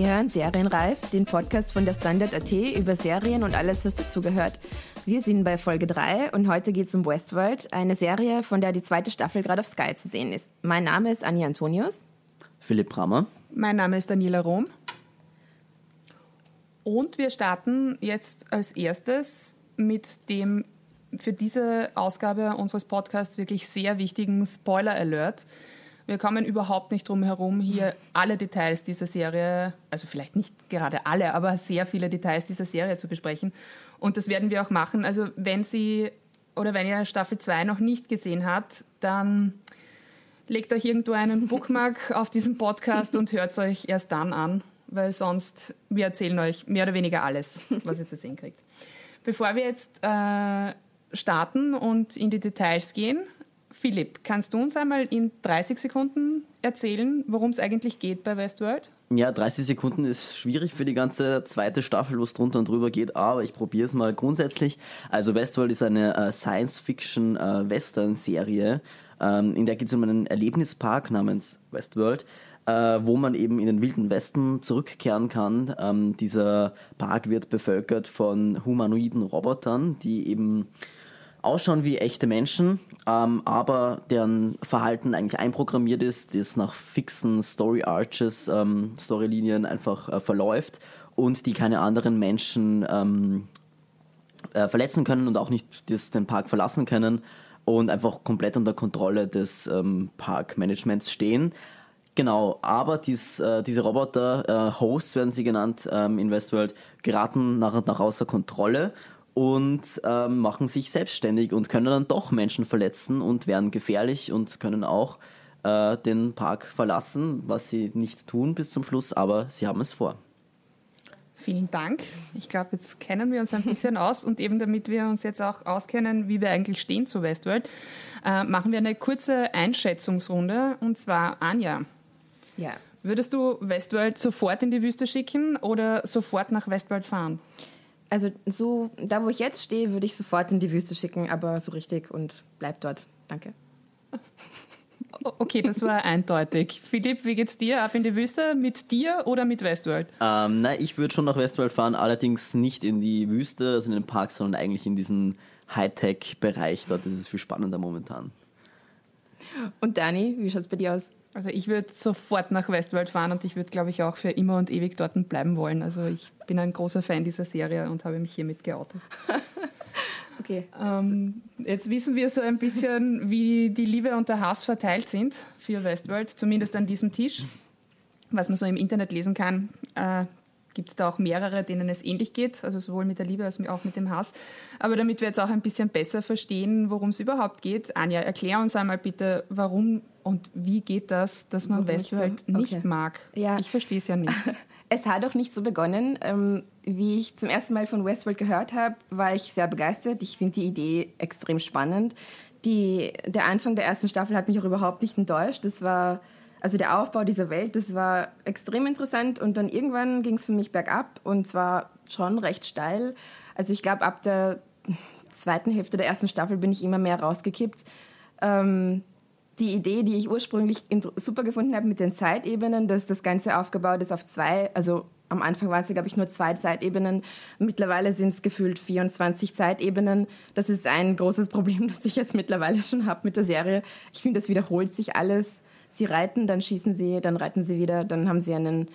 Sie hören Serienreif, den Podcast von der Standard.at über Serien und alles, was dazugehört. Wir sind bei Folge 3 und heute geht es um Westworld, eine Serie, von der die zweite Staffel gerade auf Sky zu sehen ist. Mein Name ist Anja Antonius. Philipp Brammer. Mein Name ist Daniela Rom. Und wir starten jetzt als erstes mit dem für diese Ausgabe unseres Podcasts wirklich sehr wichtigen Spoiler Alert. Wir kommen überhaupt nicht drum herum, hier alle Details dieser Serie, also vielleicht nicht gerade alle, aber sehr viele Details dieser Serie zu besprechen. Und das werden wir auch machen. Also wenn Sie oder wenn ihr Staffel 2 noch nicht gesehen habt, dann legt euch irgendwo einen Bookmark auf diesen Podcast und hört es euch erst dann an, weil sonst wir erzählen euch mehr oder weniger alles, was ihr zu sehen kriegt. Bevor wir jetzt äh, starten und in die Details gehen, Philipp, kannst du uns einmal in 30 Sekunden erzählen, worum es eigentlich geht bei Westworld? Ja, 30 Sekunden ist schwierig für die ganze zweite Staffel, wo es drunter und drüber geht, aber ich probiere es mal grundsätzlich. Also Westworld ist eine äh, Science-Fiction-Western-Serie, äh, ähm, in der geht es um einen Erlebnispark namens Westworld, äh, wo man eben in den wilden Westen zurückkehren kann. Ähm, dieser Park wird bevölkert von humanoiden Robotern, die eben ausschauen wie echte Menschen, ähm, aber deren Verhalten eigentlich einprogrammiert ist, das nach fixen Story Arches, ähm, Storylinien einfach äh, verläuft und die keine anderen Menschen ähm, äh, verletzen können und auch nicht das, den Park verlassen können und einfach komplett unter Kontrolle des ähm, Parkmanagements stehen. Genau, aber dies, äh, diese Roboter, äh, Hosts werden sie genannt ähm, in Westworld, geraten nach und nach außer Kontrolle und ähm, machen sich selbstständig und können dann doch Menschen verletzen und werden gefährlich und können auch äh, den Park verlassen, was sie nicht tun bis zum Schluss, aber sie haben es vor. Vielen Dank. Ich glaube, jetzt kennen wir uns ein bisschen aus und eben damit wir uns jetzt auch auskennen, wie wir eigentlich stehen zu Westworld, äh, machen wir eine kurze Einschätzungsrunde und zwar Anja. Ja. Würdest du Westworld sofort in die Wüste schicken oder sofort nach Westworld fahren? Also so, da wo ich jetzt stehe, würde ich sofort in die Wüste schicken, aber so richtig und bleib dort. Danke. Okay, das war eindeutig. Philipp, wie geht's dir? Ab in die Wüste mit dir oder mit Westworld? Ähm, nein, ich würde schon nach Westworld fahren, allerdings nicht in die Wüste, also in den Park, sondern eigentlich in diesen Hightech-Bereich. Dort ist es viel spannender momentan. Und Dani, wie schaut's bei dir aus? Also ich würde sofort nach Westworld fahren und ich würde, glaube ich, auch für immer und ewig dort bleiben wollen. Also ich bin ein großer Fan dieser Serie und habe mich hiermit geoutet. okay. Ähm, jetzt wissen wir so ein bisschen, wie die Liebe und der Hass verteilt sind für Westworld, zumindest an diesem Tisch. Was man so im Internet lesen kann, äh, gibt es da auch mehrere, denen es ähnlich geht, also sowohl mit der Liebe als auch mit dem Hass. Aber damit wir jetzt auch ein bisschen besser verstehen, worum es überhaupt geht, Anja, erklär uns einmal bitte, warum und wie geht das, dass man Westworld so? nicht okay. mag? Ja. Ich verstehe es ja nicht. Es hat auch nicht so begonnen. Ähm, wie ich zum ersten Mal von Westworld gehört habe, war ich sehr begeistert. Ich finde die Idee extrem spannend. Die, der Anfang der ersten Staffel hat mich auch überhaupt nicht enttäuscht. Das war also der Aufbau dieser Welt, das war extrem interessant und dann irgendwann ging es für mich bergab und zwar schon recht steil. Also ich glaube, ab der zweiten Hälfte der ersten Staffel bin ich immer mehr rausgekippt. Ähm, die Idee, die ich ursprünglich super gefunden habe mit den Zeitebenen, dass das Ganze aufgebaut ist auf zwei, also am Anfang waren es, glaube ich, nur zwei Zeitebenen. Mittlerweile sind es gefühlt 24 Zeitebenen. Das ist ein großes Problem, das ich jetzt mittlerweile schon habe mit der Serie. Ich finde, das wiederholt sich alles sie reiten, dann schießen sie, dann reiten sie wieder, dann haben sie einen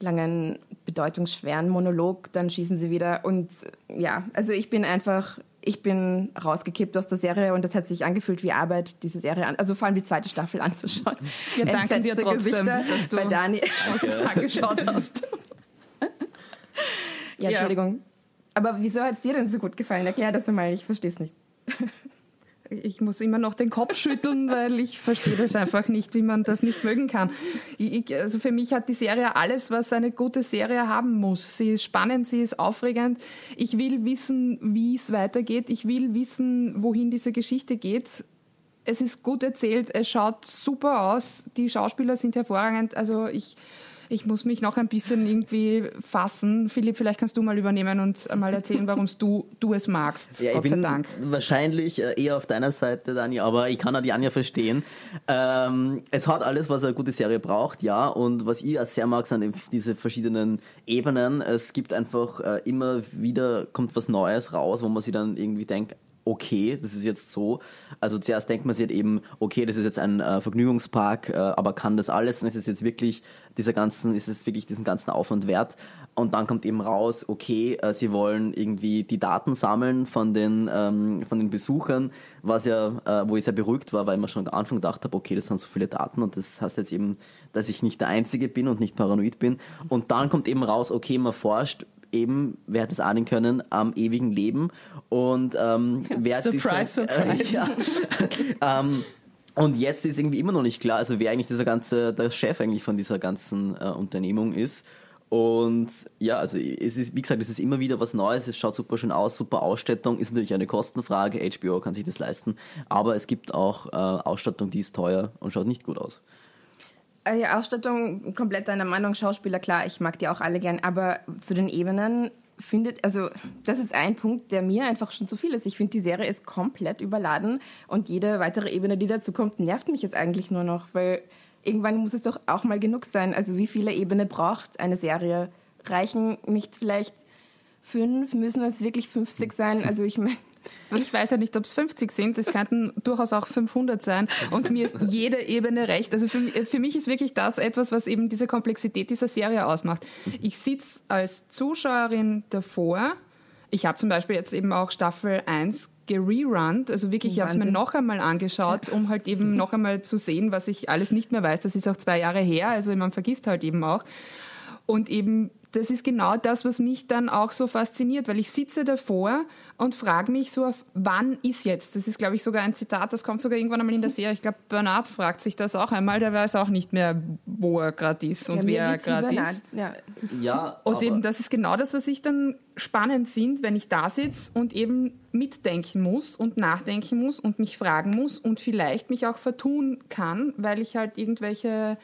langen, bedeutungsschweren Monolog, dann schießen sie wieder. Und ja, also ich bin einfach, ich bin rausgekippt aus der Serie und das hat sich angefühlt wie Arbeit, diese Serie an, also vor allem die zweite Staffel anzuschauen. Wir danken dir trotzdem, Gesichter dass du bei Dani. uns das angeschaut hast. ja, Entschuldigung. Aber wieso hat es dir denn so gut gefallen? Erklär das einmal, ich verstehe es nicht ich muss immer noch den Kopf schütteln, weil ich verstehe das einfach nicht, wie man das nicht mögen kann. Ich, also für mich hat die Serie alles, was eine gute Serie haben muss. Sie ist spannend, sie ist aufregend. Ich will wissen, wie es weitergeht. Ich will wissen, wohin diese Geschichte geht. Es ist gut erzählt, es schaut super aus, die Schauspieler sind hervorragend. Also ich Ich muss mich noch ein bisschen irgendwie fassen. Philipp, vielleicht kannst du mal übernehmen und mal erzählen, warum du, du es magst. Ja, Gott ich bin Dank. wahrscheinlich äh, eher auf deiner Seite, Dani, aber ich kann auch die Anja verstehen. Ähm, es hat alles, was eine gute Serie braucht, ja. Und was ich auch sehr mag, sind diese verschiedenen Ebenen. Es gibt einfach äh, immer wieder, kommt was Neues raus, wo man sich dann irgendwie denkt, okay, das ist jetzt so. Also zuerst denkt man sich halt eben, okay, das ist jetzt ein äh, Vergnügungspark, äh, aber kann das alles? Und ist es jetzt wirklich dieser ganzen, ist es wirklich diesen ganzen Aufwand wert? Und dann kommt eben raus, okay, äh, sie wollen irgendwie die Daten sammeln von den, ähm, von den Besuchern, was ja, äh, wo ich sehr beruhigt war, weil ich mir schon am Anfang gedacht habe, okay, das sind so viele Daten und das heißt jetzt eben, dass ich nicht der Einzige bin und nicht paranoid bin. Und dann kommt eben raus, okay, man forscht, eben, wer hätte es ahnen können, am ewigen Leben. Und ähm, wer surprise, diese, surprise. Äh, ja, ähm, und jetzt ist irgendwie immer noch nicht klar, also wer eigentlich dieser ganze, der Chef eigentlich von dieser ganzen äh, Unternehmung ist. Und ja, also es ist, wie gesagt, es ist immer wieder was Neues, es schaut super schön aus, super Ausstattung, ist natürlich eine Kostenfrage, HBO kann sich das leisten, aber es gibt auch äh, Ausstattung, die ist teuer und schaut nicht gut aus. Äh, Ausstattung, komplett deiner Meinung, Schauspieler, klar, ich mag die auch alle gern, aber zu den Ebenen findet, also das ist ein Punkt, der mir einfach schon zu viel ist. Ich finde, die Serie ist komplett überladen und jede weitere Ebene, die dazu kommt, nervt mich jetzt eigentlich nur noch, weil irgendwann muss es doch auch mal genug sein. Also wie viele Ebenen braucht eine Serie? Reichen nicht vielleicht fünf? Müssen es wirklich 50 sein? Also ich meine, ich weiß ja nicht, ob es 50 sind, es könnten durchaus auch 500 sein und mir ist jede Ebene recht. Also für, für mich ist wirklich das etwas, was eben diese Komplexität dieser Serie ausmacht. Ich sitze als Zuschauerin davor. Ich habe zum Beispiel jetzt eben auch Staffel 1 gererunnt, also wirklich, ich habe es mir noch einmal angeschaut, um halt eben noch einmal zu sehen, was ich alles nicht mehr weiß. Das ist auch zwei Jahre her, also man vergisst halt eben auch. Und eben das ist genau das, was mich dann auch so fasziniert, weil ich sitze davor und frage mich so auf, wann ist jetzt? Das ist, glaube ich, sogar ein Zitat, das kommt sogar irgendwann einmal in der Serie. Ich glaube, Bernard fragt sich das auch einmal, der weiß auch nicht mehr, wo er gerade ist und ja, wer er gerade ist. Ja, ja und eben, das ist genau das, was ich dann spannend finde, wenn ich da sitze und eben mitdenken muss und nachdenken muss und mich fragen muss und vielleicht mich auch vertun kann, weil ich halt irgendwelche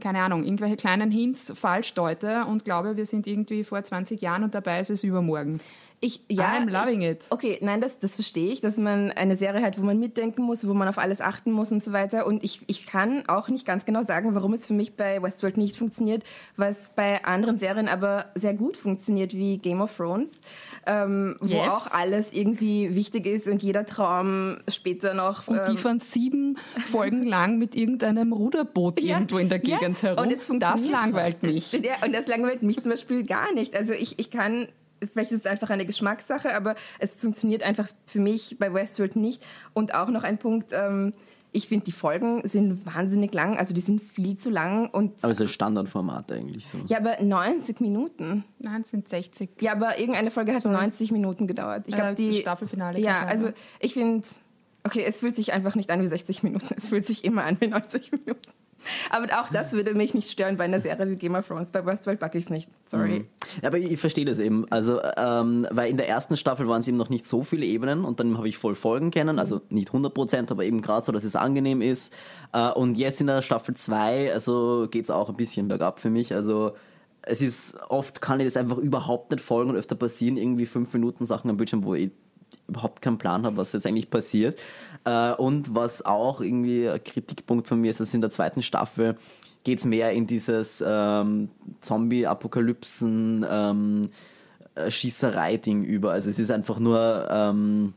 keine Ahnung, irgendwelche kleinen Hints falsch deute und glaube, wir sind irgendwie vor 20 Jahren und dabei ist es übermorgen. Ich, ja, I'm loving ich, it. Okay, nein, das, das verstehe ich, dass man eine Serie hat, wo man mitdenken muss, wo man auf alles achten muss und so weiter. Und ich, ich kann auch nicht ganz genau sagen, warum es für mich bei Westworld nicht funktioniert, was bei anderen Serien aber sehr gut funktioniert, wie Game of Thrones, ähm, yes. wo auch alles irgendwie wichtig ist und jeder Traum später noch. Und ähm, die von sieben Folgen lang mit irgendeinem Ruderboot ja, irgendwo in der Gegend ja, herum. Und es das langweilt mich. Ja, und das langweilt mich zum Beispiel gar nicht. Also ich, ich kann vielleicht ist es einfach eine Geschmackssache, aber es funktioniert einfach für mich bei Westworld nicht. Und auch noch ein Punkt, ähm, ich finde, die Folgen sind wahnsinnig lang, also die sind viel zu lang. Und aber es ist ein Standardformat eigentlich so. Ja, aber 90 Minuten. Nein, es sind 60. Ja, aber irgendeine Folge hat so. 90 Minuten gedauert. Ich glaube, äh, die Staffelfinale. Ja, also ich finde, okay, es fühlt sich einfach nicht an wie 60 Minuten. Es fühlt sich immer an wie 90 Minuten. Aber auch das würde mich nicht stören bei einer Serie wie Game of Thrones. Bei Westworld packe ich es nicht. Sorry. Mhm. Ja, aber ich verstehe das eben. Also, ähm, weil in der ersten Staffel waren es eben noch nicht so viele Ebenen und dann habe ich voll Folgen kennen. Also nicht 100 Prozent, aber eben gerade so, dass es angenehm ist. Äh, und jetzt in der Staffel 2, also geht es auch ein bisschen bergab für mich. Also, es ist oft kann ich das einfach überhaupt nicht folgen und öfter passieren irgendwie fünf Minuten Sachen am Bildschirm, wo ich überhaupt keinen Plan habe, was jetzt eigentlich passiert. Äh, und was auch irgendwie ein Kritikpunkt von mir ist, dass in der zweiten Staffel geht es mehr in dieses ähm, Zombie-Apokalypsen ähm, äh, über. Also es ist einfach nur ähm,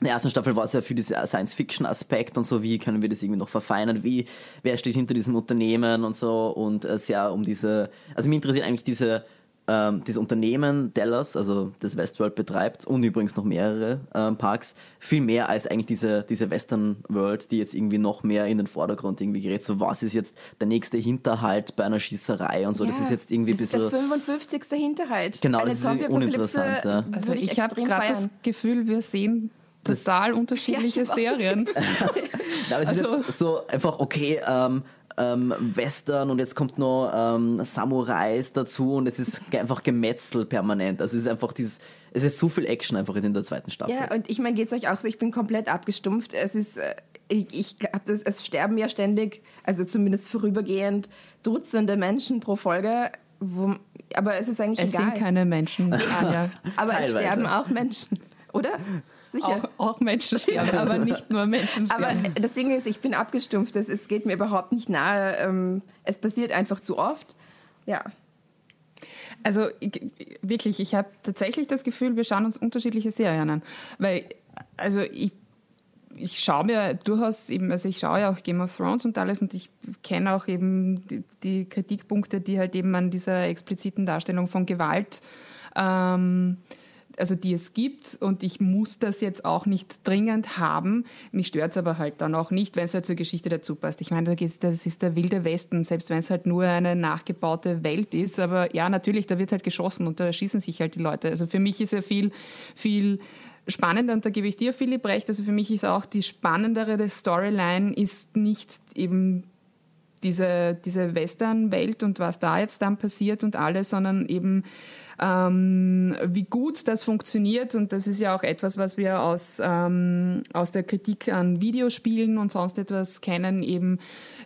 in der ersten Staffel war es ja für diesen Science-Fiction-Aspekt und so, wie können wir das irgendwie noch verfeinern, wie, wer steht hinter diesem Unternehmen und so und äh, sehr um diese, also mich interessiert eigentlich diese ähm, das Unternehmen Dallas, also das Westworld betreibt und übrigens noch mehrere ähm, Parks, viel mehr als eigentlich diese, diese Western World, die jetzt irgendwie noch mehr in den Vordergrund irgendwie gerät. So, was ist jetzt der nächste Hinterhalt bei einer Schießerei und so. Ja, das ist jetzt irgendwie ein bisschen. Das ist der 55. Hinterhalt. Genau, Eine das ist uninteressant. Ja. Also ich, ich habe gerade das Gefühl, wir sehen total unterschiedliche ja, Serien. Nein, es also, ist so einfach, okay, ähm, ähm, Western und jetzt kommt noch ähm, Samurais dazu und es ist einfach Gemetzel permanent. Also es ist einfach dieses, es ist so viel Action einfach in der zweiten Staffel. Ja, und ich meine, geht's euch auch so, ich bin komplett abgestumpft. Es ist, äh, ich, ich glaube, es sterben ja ständig, also zumindest vorübergehend, Dutzende Menschen pro Folge. Wo, aber es ist eigentlich es egal. sind keine Menschen. Anja. aber es Teilweise. sterben auch Menschen, oder? Sicher. Auch, auch Menschen sterben, aber nicht nur Menschen Aber sterben. das Ding ist, ich bin abgestumpft. Es, es geht mir überhaupt nicht nahe. Ähm, es passiert einfach zu oft. Ja. Also ich, wirklich, ich habe tatsächlich das Gefühl, wir schauen uns unterschiedliche Serien an. Weil, also ich, ich schaue mir durchaus eben, also ich schaue ja auch Game of Thrones und alles und ich kenne auch eben die, die Kritikpunkte, die halt eben an dieser expliziten Darstellung von Gewalt ähm, also die es gibt und ich muss das jetzt auch nicht dringend haben. Mich stört es aber halt dann auch nicht, wenn es halt zur Geschichte dazu passt. Ich meine, das ist der wilde Westen, selbst wenn es halt nur eine nachgebaute Welt ist. Aber ja, natürlich, da wird halt geschossen und da schießen sich halt die Leute. Also für mich ist ja viel, viel spannender und da gebe ich dir, Philipp, recht. Also für mich ist auch die spannendere Storyline ist nicht eben diese, diese Western-Welt und was da jetzt dann passiert und alles, sondern eben ähm, wie gut das funktioniert. Und das ist ja auch etwas, was wir aus, ähm, aus der Kritik an Videospielen und sonst etwas kennen, eben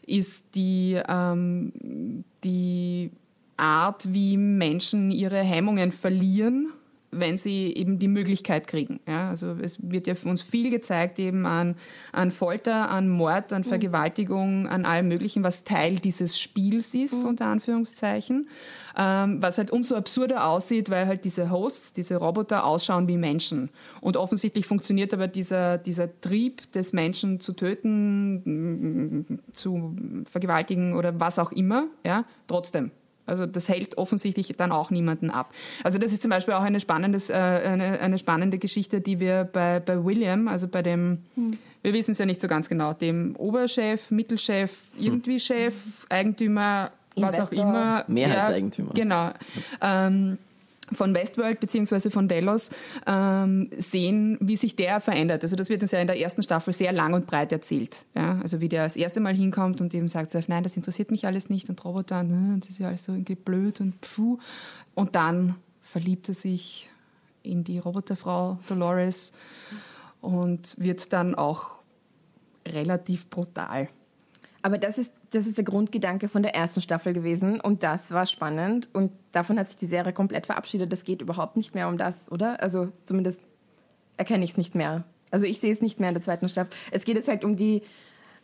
ist die, ähm, die Art, wie Menschen ihre Hemmungen verlieren wenn sie eben die Möglichkeit kriegen. Ja, also es wird ja für uns viel gezeigt eben an, an Folter, an Mord, an Vergewaltigung, an allem Möglichen, was Teil dieses Spiels ist, unter Anführungszeichen. Ähm, was halt umso absurder aussieht, weil halt diese Hosts, diese Roboter ausschauen wie Menschen. Und offensichtlich funktioniert aber dieser, dieser Trieb des Menschen zu töten, zu vergewaltigen oder was auch immer, ja, trotzdem. Also das hält offensichtlich dann auch niemanden ab. Also das ist zum Beispiel auch eine, spannendes, äh, eine, eine spannende Geschichte, die wir bei, bei William, also bei dem, wir wissen es ja nicht so ganz genau, dem Oberchef, Mittelchef, irgendwie Chef, Eigentümer, was auch Investor. immer. Mehrheitseigentümer. Ja, genau. Ähm, von Westworld beziehungsweise von Delos ähm, sehen, wie sich der verändert. Also das wird uns ja in der ersten Staffel sehr lang und breit erzählt. Ja? Also wie der das erste Mal hinkommt und eben sagt so, nein, das interessiert mich alles nicht und Roboter, ne, das ist ja alles so irgendwie blöd und pfuh. Und dann verliebt er sich in die Roboterfrau Dolores und wird dann auch relativ brutal. Aber das ist, das ist der Grundgedanke von der ersten Staffel gewesen und das war spannend und davon hat sich die Serie komplett verabschiedet. Das geht überhaupt nicht mehr um das, oder? Also zumindest erkenne ich es nicht mehr. Also ich sehe es nicht mehr in der zweiten Staffel. Es geht jetzt halt um die,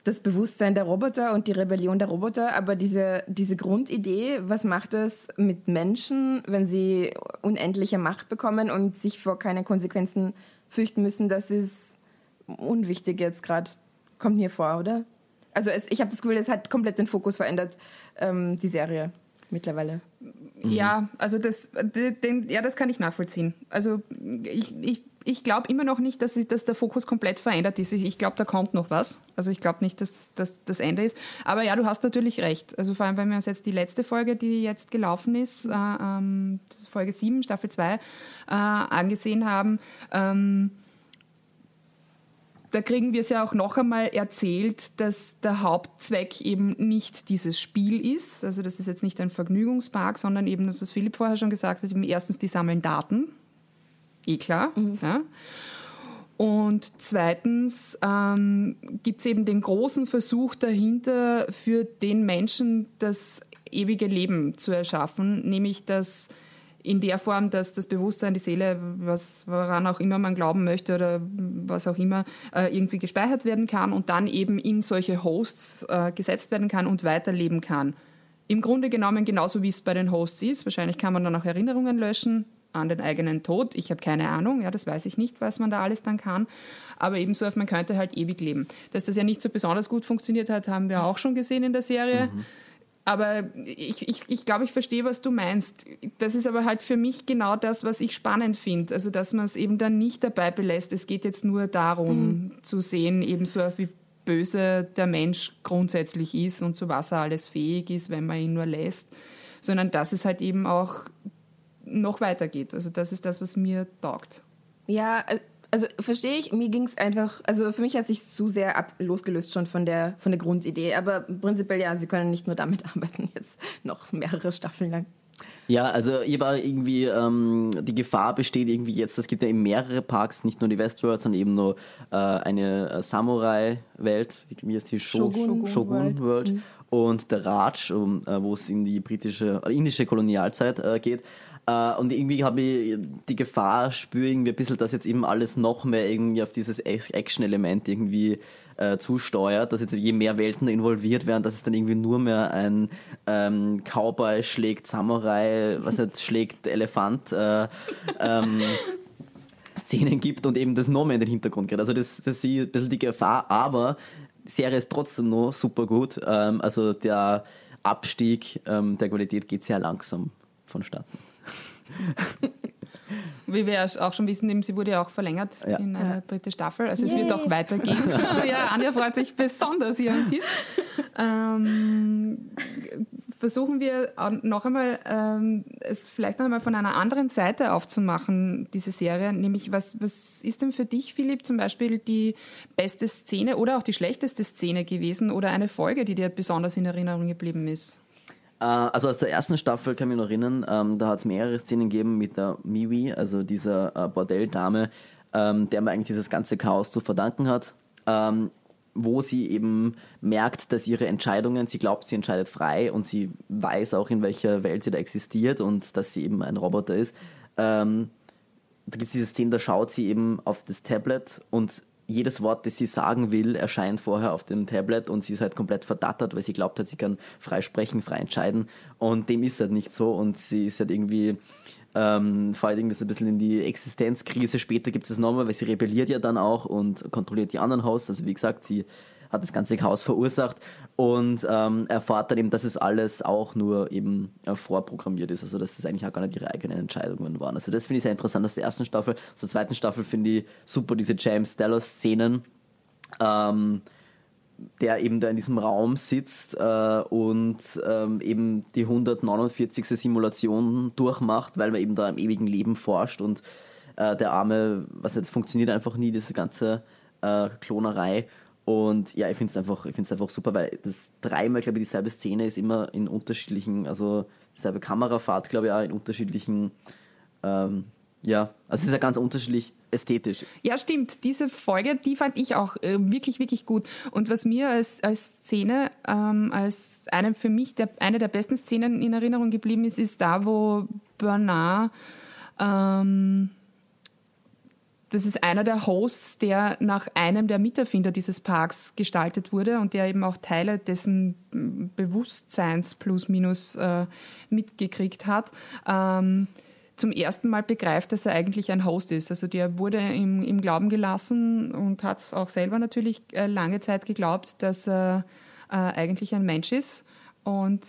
das Bewusstsein der Roboter und die Rebellion der Roboter, aber diese, diese Grundidee, was macht es mit Menschen, wenn sie unendliche Macht bekommen und sich vor keine Konsequenzen fürchten müssen, das ist unwichtig jetzt gerade. Kommt mir vor, oder? Also es, ich habe das Gefühl, es hat komplett den Fokus verändert, ähm, die Serie mittlerweile. Ja, also das, den, ja, das kann ich nachvollziehen. Also ich, ich, ich glaube immer noch nicht, dass, ich, dass der Fokus komplett verändert ist. Ich, ich glaube, da kommt noch was. Also ich glaube nicht, dass das das Ende ist. Aber ja, du hast natürlich recht. Also vor allem, wenn wir uns jetzt die letzte Folge, die jetzt gelaufen ist, äh, ähm, Folge 7, Staffel 2, äh, angesehen haben, ähm, da kriegen wir es ja auch noch einmal erzählt, dass der Hauptzweck eben nicht dieses Spiel ist. Also das ist jetzt nicht ein Vergnügungspark, sondern eben das, was Philipp vorher schon gesagt hat, eben erstens, die sammeln Daten. Eh klar. Ja. Und zweitens ähm, gibt es eben den großen Versuch dahinter, für den Menschen das ewige Leben zu erschaffen, nämlich das in der Form, dass das Bewusstsein, die Seele, was, woran auch immer man glauben möchte oder was auch immer, äh, irgendwie gespeichert werden kann und dann eben in solche Hosts äh, gesetzt werden kann und weiterleben kann. Im Grunde genommen genauso wie es bei den Hosts ist. Wahrscheinlich kann man dann auch Erinnerungen löschen an den eigenen Tod. Ich habe keine Ahnung, ja, das weiß ich nicht, was man da alles dann kann. Aber ebenso, man könnte halt ewig leben. Dass das ja nicht so besonders gut funktioniert hat, haben wir auch schon gesehen in der Serie. Aber ich, ich, ich glaube, ich verstehe, was du meinst. Das ist aber halt für mich genau das, was ich spannend finde. Also, dass man es eben dann nicht dabei belässt. Es geht jetzt nur darum, zu sehen, eben so wie böse der Mensch grundsätzlich ist und zu was er alles fähig ist, wenn man ihn nur lässt. Sondern dass es halt eben auch noch weitergeht. Also, das ist das, was mir taugt. Ja, also verstehe ich, mir ging es einfach, also für mich hat sich zu sehr ab, losgelöst schon von der, von der Grundidee, aber prinzipiell ja, sie können nicht nur damit arbeiten, jetzt noch mehrere Staffeln lang. Ja, also ich war irgendwie, ähm, die Gefahr besteht irgendwie jetzt, es gibt ja eben mehrere Parks, nicht nur die Westworld, sondern eben nur äh, eine äh, Samurai-Welt, wie, heißt die? Sho- Shogun Shogun World. World. Und der Raj, um, äh, wo es in die britische, äh, indische Kolonialzeit äh, geht. Äh, und irgendwie habe ich die Gefahr, spüre irgendwie ein bisschen, dass jetzt eben alles noch mehr irgendwie auf dieses Action-Element irgendwie äh, zusteuert, dass jetzt je mehr Welten involviert werden, dass es dann irgendwie nur mehr ein ähm, Cowboy schlägt Samurai, was nicht, schlägt Elefant äh, ähm, Szenen gibt und eben das noch mehr in den Hintergrund geht. Also das, das ist ein bisschen die Gefahr, aber die Serie ist trotzdem noch super gut. Ähm, also der Abstieg ähm, der Qualität geht sehr langsam vonstatten. Wie wir auch schon wissen, eben, sie wurde ja auch verlängert Ja. in eine Ja. dritte Staffel. Also es wird Yay. auch weitergehen. ja, Anja freut sich besonders hier am Tisch. Ähm, versuchen wir noch einmal, ähm, es vielleicht noch einmal von einer anderen Seite aufzumachen, diese Serie. Nämlich, was, was ist denn für dich, Philipp, zum Beispiel die beste Szene oder auch die schlechteste Szene gewesen oder eine Folge, die dir besonders in Erinnerung geblieben ist? Äh, also aus der ersten Staffel kann ich mich noch erinnern, ähm, da hat es mehrere Szenen gegeben mit der Miwi, also dieser äh, Bordelldame, ähm, der mir eigentlich dieses ganze Chaos zu verdanken hat. Ähm, wo sie eben merkt, dass ihre Entscheidungen, sie glaubt, sie entscheidet frei und sie weiß auch, in welcher Welt sie da existiert und dass sie eben ein Roboter ist. Ähm, da gibt es diese Szene, da schaut sie eben auf das Tablet und jedes Wort, das sie sagen will, erscheint vorher auf dem Tablet und sie ist halt komplett verdattert, weil sie glaubt halt, sie kann frei sprechen, frei entscheiden und dem ist halt nicht so und sie ist halt irgendwie ähm, vor allem so ein bisschen in die Existenzkrise. Später gibt es es nochmal, weil sie rebelliert ja dann auch und kontrolliert die anderen Hosts. Also wie gesagt, sie hat das ganze Chaos verursacht und ähm, erfahrt dann eben, dass es alles auch nur eben äh, vorprogrammiert ist. Also dass das eigentlich auch gar nicht ihre eigenen Entscheidungen waren. Also das finde ich sehr interessant aus der ersten Staffel. Aus der zweiten Staffel finde ich super diese James Dallas-Szenen. Ähm, der eben da in diesem Raum sitzt äh, und ähm, eben die 149. Simulation durchmacht, weil man eben da im ewigen Leben forscht und äh, der Arme, was jetzt funktioniert einfach nie, diese ganze äh, Klonerei. Und ja, ich finde es einfach, einfach super, weil das dreimal, glaube ich, dieselbe Szene ist immer in unterschiedlichen, also dieselbe Kamerafahrt, glaube ich, auch in unterschiedlichen, ähm, ja, also es ist ja ganz unterschiedlich ästhetisch. Ja, stimmt. Diese Folge, die fand ich auch äh, wirklich, wirklich gut. Und was mir als, als Szene, ähm, als eine für mich der, eine der besten Szenen in Erinnerung geblieben ist, ist da, wo Bernard, ähm, das ist einer der Hosts, der nach einem der Miterfinder dieses Parks gestaltet wurde und der eben auch Teile dessen mm, Bewusstseins plus minus äh, mitgekriegt hat. Ähm, zum ersten Mal begreift, dass er eigentlich ein Host ist. Also der wurde im, im Glauben gelassen und hat es auch selber natürlich äh, lange Zeit geglaubt, dass er äh, eigentlich ein Mensch ist und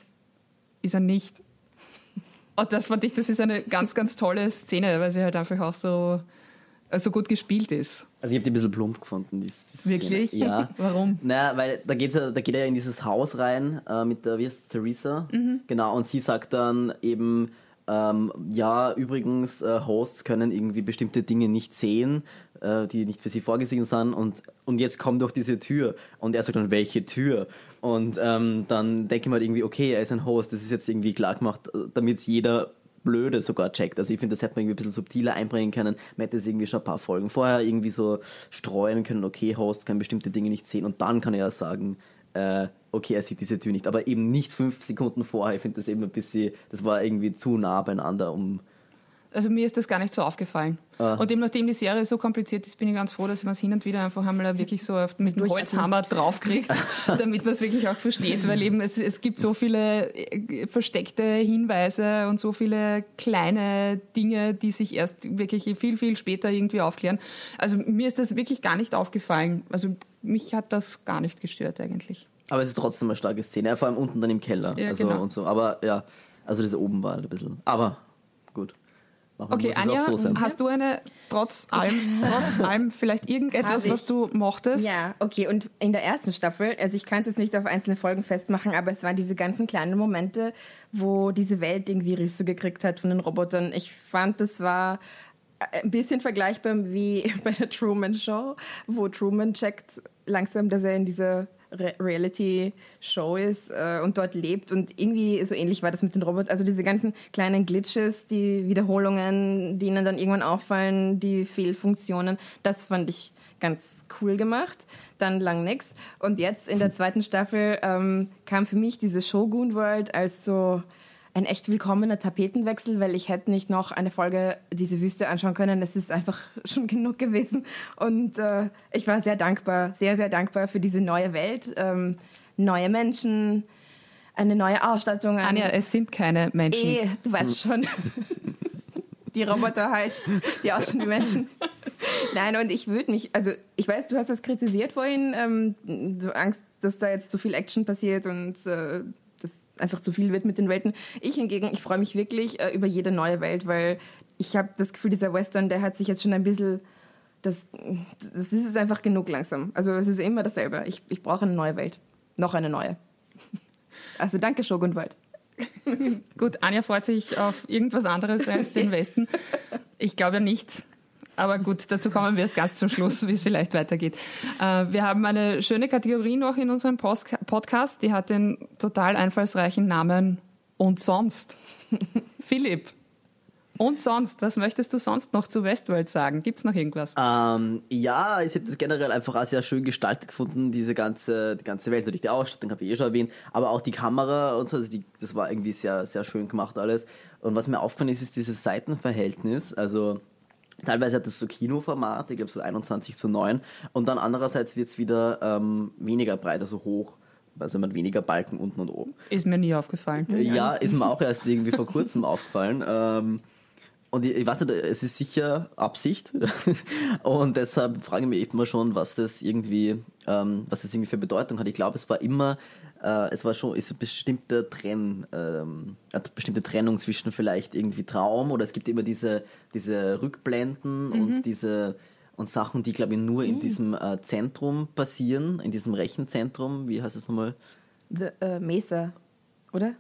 ist er nicht. Und das fand ich, das ist eine ganz, ganz tolle Szene, weil sie halt einfach auch so, so gut gespielt ist. Also ich habe die ein bisschen plump gefunden. Die, die Wirklich? Szene. Ja. Warum? Naja, weil da, geht's ja, da geht er ja in dieses Haus rein äh, mit der, wie heißt Theresa? Mhm. Genau, und sie sagt dann eben, ähm, ja, übrigens, äh, Hosts können irgendwie bestimmte Dinge nicht sehen, äh, die nicht für sie vorgesehen sind und, und jetzt komm durch diese Tür. Und er sagt dann, welche Tür? Und ähm, dann denke ich mir halt irgendwie, okay, er ist ein Host, das ist jetzt irgendwie klar gemacht, damit jeder Blöde sogar checkt. Also ich finde, das hätte man irgendwie ein bisschen subtiler einbringen können. Man hätte es irgendwie schon ein paar Folgen vorher irgendwie so streuen können, okay, Host kann bestimmte Dinge nicht sehen und dann kann er ja sagen, äh, okay, er sieht diese Tür nicht. Aber eben nicht fünf Sekunden vorher. Ich finde das eben ein bisschen, das war irgendwie zu nah beieinander, um Also mir ist das gar nicht so aufgefallen. Ah. Und eben nachdem die Serie so kompliziert ist, bin ich ganz froh, dass man es hin und wieder einfach einmal wirklich so mit dem Holzhammer draufkriegt, damit man es wirklich auch versteht. Weil eben es, es gibt so viele äh, versteckte Hinweise und so viele kleine Dinge, die sich erst wirklich viel, viel später irgendwie aufklären. Also mir ist das wirklich gar nicht aufgefallen. Also mich hat das gar nicht gestört eigentlich. Aber es ist trotzdem eine starke Szene, vor allem unten dann im Keller. Ja, also genau. und so. Aber ja, also das oben war halt ein bisschen. Aber. Manchmal Okay, muss es Anja, auch so sein. hast du eine, trotz allem, trotz allem vielleicht irgendetwas, was du mochtest? Ja, okay. Und in der ersten Staffel, also ich kann es jetzt nicht auf einzelne Folgen festmachen, aber es waren diese ganzen kleinen Momente, wo diese Welt irgendwie Risse gekriegt hat von den Robotern. Ich fand, das war ein bisschen vergleichbar wie bei der Truman Show, wo Truman checkt langsam, dass er in dieser Re Reality-Show ist äh, und dort lebt. Und irgendwie so ähnlich war das mit den Robotern. Also diese ganzen kleinen Glitches, die Wiederholungen, die ihnen dann irgendwann auffallen, die Fehlfunktionen, das fand ich ganz cool gemacht. Dann lang nix. Und jetzt in der zweiten Staffel ähm, kam für mich diese Shogun World als so ein echt willkommener Tapetenwechsel, weil ich hätte nicht noch eine Folge diese Wüste anschauen können. Es ist einfach schon genug gewesen. Und äh, ich war sehr dankbar, sehr, sehr dankbar für diese neue Welt, ähm, neue Menschen, eine neue Ausstattung. Anja, es sind keine Menschen. Eh, du weißt schon. die Roboter halt, die aussehen wie Menschen. Nein, und ich würde mich, also ich weiß, du hast das kritisiert vorhin, ähm, so Angst, dass da jetzt zu viel Action passiert und äh, einfach zu viel wird mit den Welten. Ich hingegen, ich freue mich wirklich äh, über jede neue Welt, weil ich habe das Gefühl, dieser Western, der hat sich jetzt schon ein bisschen, das, das ist es einfach genug langsam. Also es ist immer dasselbe. Ich, ich brauche eine neue Welt. Noch eine neue. Also danke, Shogun Wald. Gut, Anja freut sich auf irgendwas anderes als den Westen. Ich glaube ja nicht. Aber gut, dazu kommen wir erst ganz zum Schluss, wie es vielleicht weitergeht. Äh, wir haben eine schöne Kategorie noch in unserem Post Podcast, die hat den total einfallsreichen Namen Und sonst. Philipp, und sonst, was möchtest du sonst noch zu Westworld sagen? Gibt es noch irgendwas? Ähm, ja, ich habe das generell einfach auch sehr schön gestaltet gefunden, diese ganze, die ganze Welt. Natürlich die Ausstattung, habe ich eh schon erwähnt, aber auch die Kamera und so, also die, das war irgendwie sehr, sehr schön gemacht alles. Und was mir aufgefallen ist, ist dieses Seitenverhältnis. Also Teilweise hat es so Kinoformat, ich glaube so 21 zu 9. Und dann andererseits wird es wieder ähm, weniger breit, also hoch. Also man weniger Balken unten und oben. Ist mir nie aufgefallen. Ja, ist mir auch erst irgendwie vor kurzem aufgefallen. Ähm, und ich, ich, weiß nicht, es ist sicher Absicht. und deshalb frage ich mich immer schon, was das irgendwie, ähm, was das irgendwie für Bedeutung hat. Ich glaube, es war immer äh, es war schon, ist eine bestimmte Trenn, ähm, eine bestimmte Trennung zwischen vielleicht irgendwie Traum oder es gibt immer diese, diese Rückblenden mhm. und diese und Sachen, die glaube ich nur in mhm. diesem äh, Zentrum passieren, in diesem Rechenzentrum. Wie heißt es nochmal? The uh, Mesa, oder?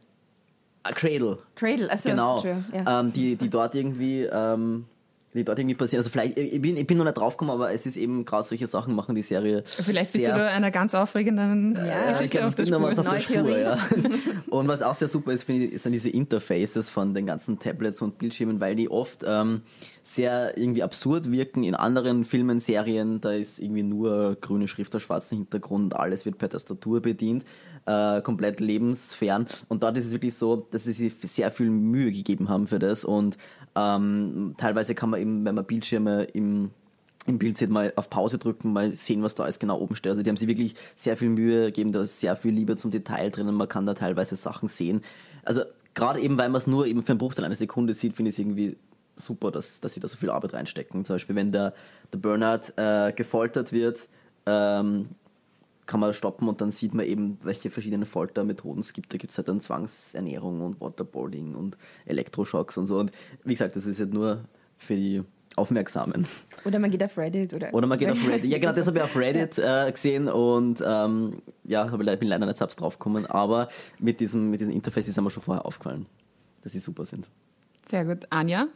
A Cradle. Cradle, also genau. True, ja. ähm, die, die dort irgendwie ähm, die dort irgendwie passieren. Also vielleicht, ich bin, ich bin noch nicht draufgekommen, aber es ist eben gerade solche Sachen machen die Serie. Vielleicht bist du da einer ganz aufregenden ja, Geschichte auf der Spur. Was auf der Spur ja. Und was auch sehr super ist, finde ich, sind diese Interfaces von den ganzen Tablets und Bildschirmen, weil die oft ähm, sehr irgendwie absurd wirken. In anderen Filmen, Serien, da ist irgendwie nur grüne Schrift auf schwarzem Hintergrund, alles wird per Tastatur bedient, äh, komplett lebensfern. Und dort ist es wirklich so, dass sie sich sehr viel Mühe gegeben haben für das und ähm, teilweise kann man eben, wenn man Bildschirme im, im Bild sieht, mal auf Pause drücken, mal sehen, was da ist, genau oben steht. Also die haben sich wirklich sehr viel Mühe gegeben, da ist sehr viel Liebe zum Detail drinnen, man kann da teilweise Sachen sehen. Also gerade eben, weil man es nur eben für einen Bruchteil einer Sekunde sieht, finde ich es irgendwie super, dass, dass sie da so viel Arbeit reinstecken. Zum Beispiel, wenn der, der Bernard äh, gefoltert wird, ähm, kann man stoppen und dann sieht man eben, welche verschiedenen Foltermethoden es gibt. Da gibt es halt dann Zwangsernährung und Waterboarding und Elektroschocks und so. Und wie gesagt, das ist halt nur für die Aufmerksamen. Oder man geht auf Reddit. Oder, oder man geht auf Reddit. Ja, genau, das habe ich auf Reddit äh, gesehen und ähm, ja, ich bin leider nicht selbst draufgekommen, aber mit diesem, mit diesem Interface ist mir schon vorher aufgefallen, dass sie super sind. Sehr gut. Anja?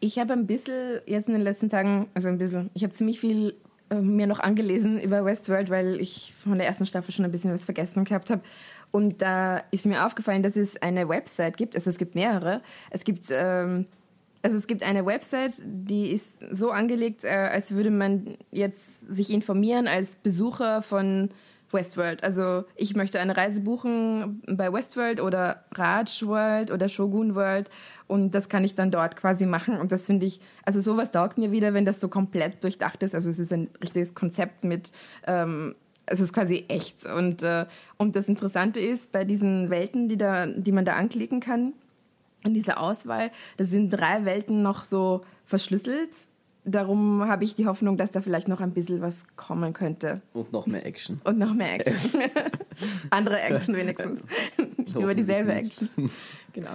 Ich habe ein bisschen jetzt in den letzten Tagen, also ein bisschen, ich habe ziemlich viel mir noch angelesen über Westworld, weil ich von der ersten Staffel schon ein bisschen was vergessen gehabt habe. Und da ist mir aufgefallen, dass es eine Website gibt, also es gibt mehrere. Es gibt, ähm, also es gibt eine Website, die ist so angelegt, äh, als würde man jetzt sich informieren als Besucher von Westworld. Also ich möchte eine Reise buchen bei Westworld oder Raj World oder Shogun World und das kann ich dann dort quasi machen und das finde ich, also sowas taugt mir wieder, wenn das so komplett durchdacht ist. Also es ist ein richtiges Konzept mit, ähm, es ist quasi echt und, äh, und das Interessante ist bei diesen Welten, die, da, die man da anklicken kann, in dieser Auswahl, da sind drei Welten noch so verschlüsselt darum habe ich die Hoffnung, dass da vielleicht noch ein bisschen was kommen könnte. Und noch mehr Action. Und noch mehr Action. Andere Action wenigstens. Nicht immer dieselbe Action. Genau.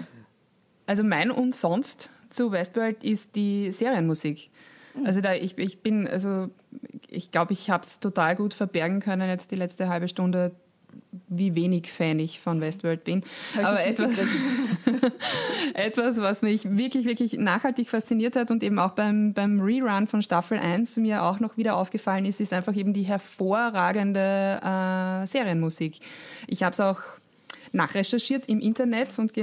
Also mein und sonst zu Westworld ist die Serienmusik. Mhm. Also da ich, ich bin, also ich glaube, ich habe es total gut verbergen können jetzt die letzte halbe Stunde wie wenig Fan ich von Westworld bin. Aber etwas, etwas, was mich wirklich, wirklich nachhaltig fasziniert hat und eben auch beim, beim Rerun von Staffel 1 mir auch noch wieder aufgefallen ist, ist einfach eben die hervorragende äh, Serienmusik. Ich habe es auch nachrecherchiert im Internet und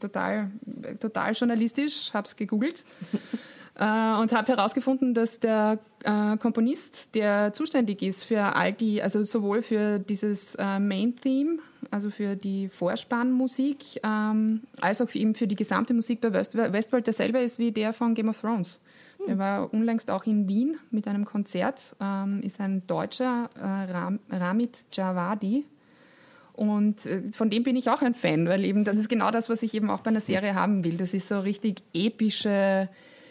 total, total journalistisch, habe es gegoogelt. Äh, und habe herausgefunden, dass der äh, Komponist, der zuständig ist für all die, also sowohl für dieses äh, Main-Theme, also für die Vorspannmusik, ähm, als auch für, eben für die gesamte Musik bei West Westworld derselbe ist wie der von Game of Thrones. Hm. Er war unlängst auch in Wien mit einem Konzert, ähm, ist ein Deutscher, äh, Ram Ramit Javadi, und äh, von dem bin ich auch ein Fan, weil eben das ist genau das, was ich eben auch bei einer Serie haben will. Das ist so richtig epische,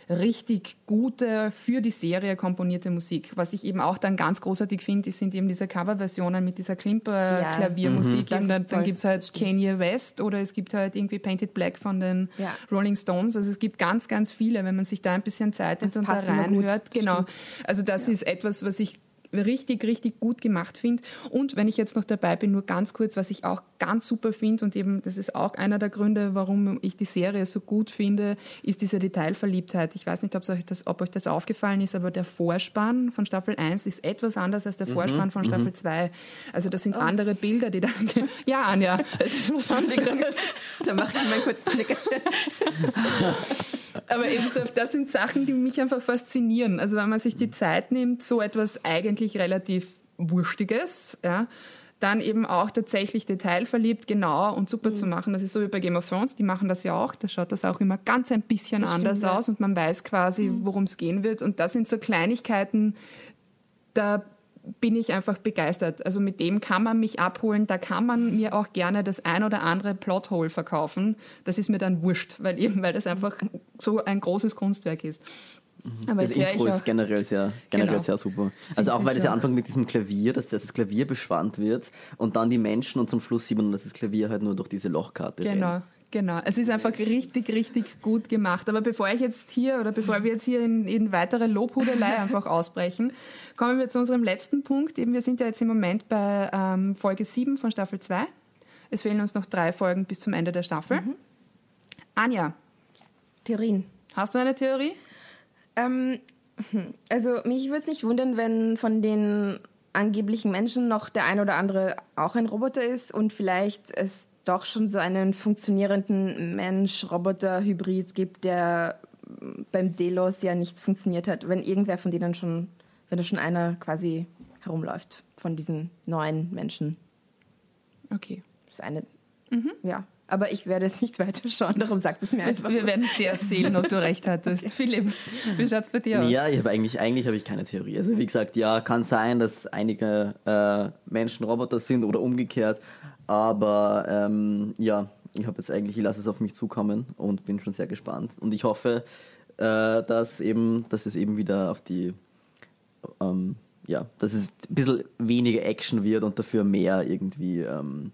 richtig gute, für die Serie komponierte Musik. Was ich eben auch dann ganz großartig finde, sind eben diese Coverversionen mit dieser Klimper-Klaviermusik. Ja. Mhm. Dann, dann gibt es halt. Kanye West oder es gibt halt irgendwie Painted Black von den ja. Rolling Stones. Also es gibt ganz, ganz viele, wenn man sich da ein bisschen Zeit nimmt und da reinhört. Genau. Stimmt. Also das ja. ist etwas, was ich richtig, richtig gut gemacht finde. Und wenn ich jetzt noch dabei bin, nur ganz kurz, was ich auch ganz super finde und eben, das ist auch einer der Gründe, warum ich die Serie so gut finde, ist diese Detailverliebtheit. Ich weiß nicht, ob euch das, ob euch das aufgefallen ist, aber der Vorspann von Staffel 1 ist etwas anders als der mhm, Vorspann von Staffel mhm. 2. Also das sind oh. andere Bilder, die da... ja, Anja, es ist was anderes. da mache ich mal kurz ein Nickerchen. Aber eben so, das sind Sachen, die mich einfach faszinieren. Also wenn man sich die Zeit nimmt, so etwas eigentlich relativ Wurstiges, ja, dann eben auch tatsächlich detailverliebt, genau und super mhm. zu machen. Das ist so wie bei Game of Thrones, die machen das ja auch. Da schaut das auch immer ganz ein bisschen das anders stimmt, aus und man weiß quasi, mhm. worum es gehen wird. Und das sind so Kleinigkeiten, da bin ich einfach begeistert. Also mit dem kann man mich abholen. Da kann man mir auch gerne das ein oder andere Plothole verkaufen. Das ist mir dann wurscht, weil eben, weil das einfach so ein großes Kunstwerk ist. Mhm. Aber das Intro ist generell sehr, generell genau. sehr super. Also auch weil es ja anfängt mit diesem Klavier, dass das Klavier beschwandt wird und dann die Menschen und zum Schluss sieht man, dass das Klavier halt nur durch diese Lochkarte Genau, rennt. Genau, es ist einfach richtig, richtig gut gemacht. Aber bevor ich jetzt hier oder bevor wir jetzt hier in, in weitere Lobhudelei einfach ausbrechen, kommen wir zu unserem letzten Punkt. Eben, wir sind ja jetzt im Moment bei ähm, Folge 7 von Staffel 2. Es fehlen uns noch drei Folgen bis zum Ende der Staffel. Mhm. Anja. Theorien. Hast du eine Theorie? Ähm, also mich würde es nicht wundern, wenn von den angeblichen Menschen noch der ein oder andere auch ein Roboter ist und vielleicht es doch schon so einen funktionierenden Mensch-Roboter-Hybrid gibt, der beim Delos ja nicht funktioniert hat, wenn irgendwer von denen schon, wenn da schon einer quasi herumläuft von diesen neuen Menschen. Okay. Das ist eine, mhm. ja. Aber ich werde es nicht weiter schauen, darum sagt es mir einfach. Wir werden es dir erzählen, ob du recht hattest. Okay. Philipp, wie schaut es bei dir aus? Ja, ich habe eigentlich, eigentlich habe ich keine Theorie. Also wie gesagt, ja, kann sein, dass einige äh, Menschen Roboter sind oder umgekehrt. Aber ähm, ja, ich habe jetzt eigentlich, ich lasse es auf mich zukommen und bin schon sehr gespannt. Und ich hoffe, äh, dass eben, dass es eben wieder auf die, ähm, ja, dass es ein bisschen weniger Action wird und dafür mehr irgendwie ähm,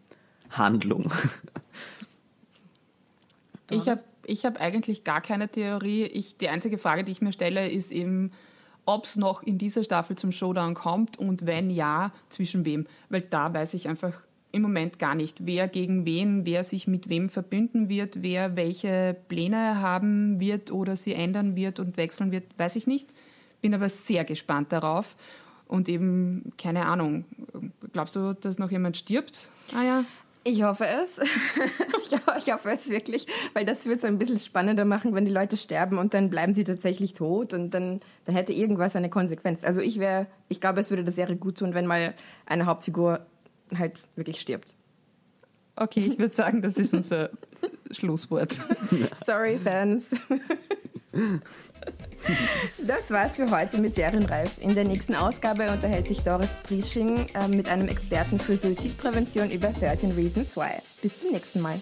Handlung. Ich habe ich hab eigentlich gar keine Theorie. Ich, die einzige Frage, die ich mir stelle, ist eben, ob es noch in dieser Staffel zum Showdown kommt und wenn ja, zwischen wem. Weil da weiß ich einfach im Moment gar nicht, wer gegen wen, wer sich mit wem verbünden wird, wer welche Pläne haben wird oder sie ändern wird und wechseln wird, weiß ich nicht. Bin aber sehr gespannt darauf. Und eben, keine Ahnung, glaubst du, dass noch jemand stirbt? Ah ja. Ich hoffe es. ich hoffe es wirklich, weil das wird es ein bisschen spannender machen, wenn die Leute sterben und dann bleiben sie tatsächlich tot und dann, dann hätte irgendwas eine Konsequenz. Also ich wäre, ich glaube, es würde der Serie gut tun, wenn mal eine Hauptfigur halt wirklich stirbt. Okay, ich würde sagen, das ist unser Schlusswort. Sorry, Fans. Das war's für heute mit Serienreif. In der nächsten Ausgabe unterhält sich Doris Briesching äh, mit einem Experten für Suizidprävention über 13 Reasons Why. Bis zum nächsten Mal.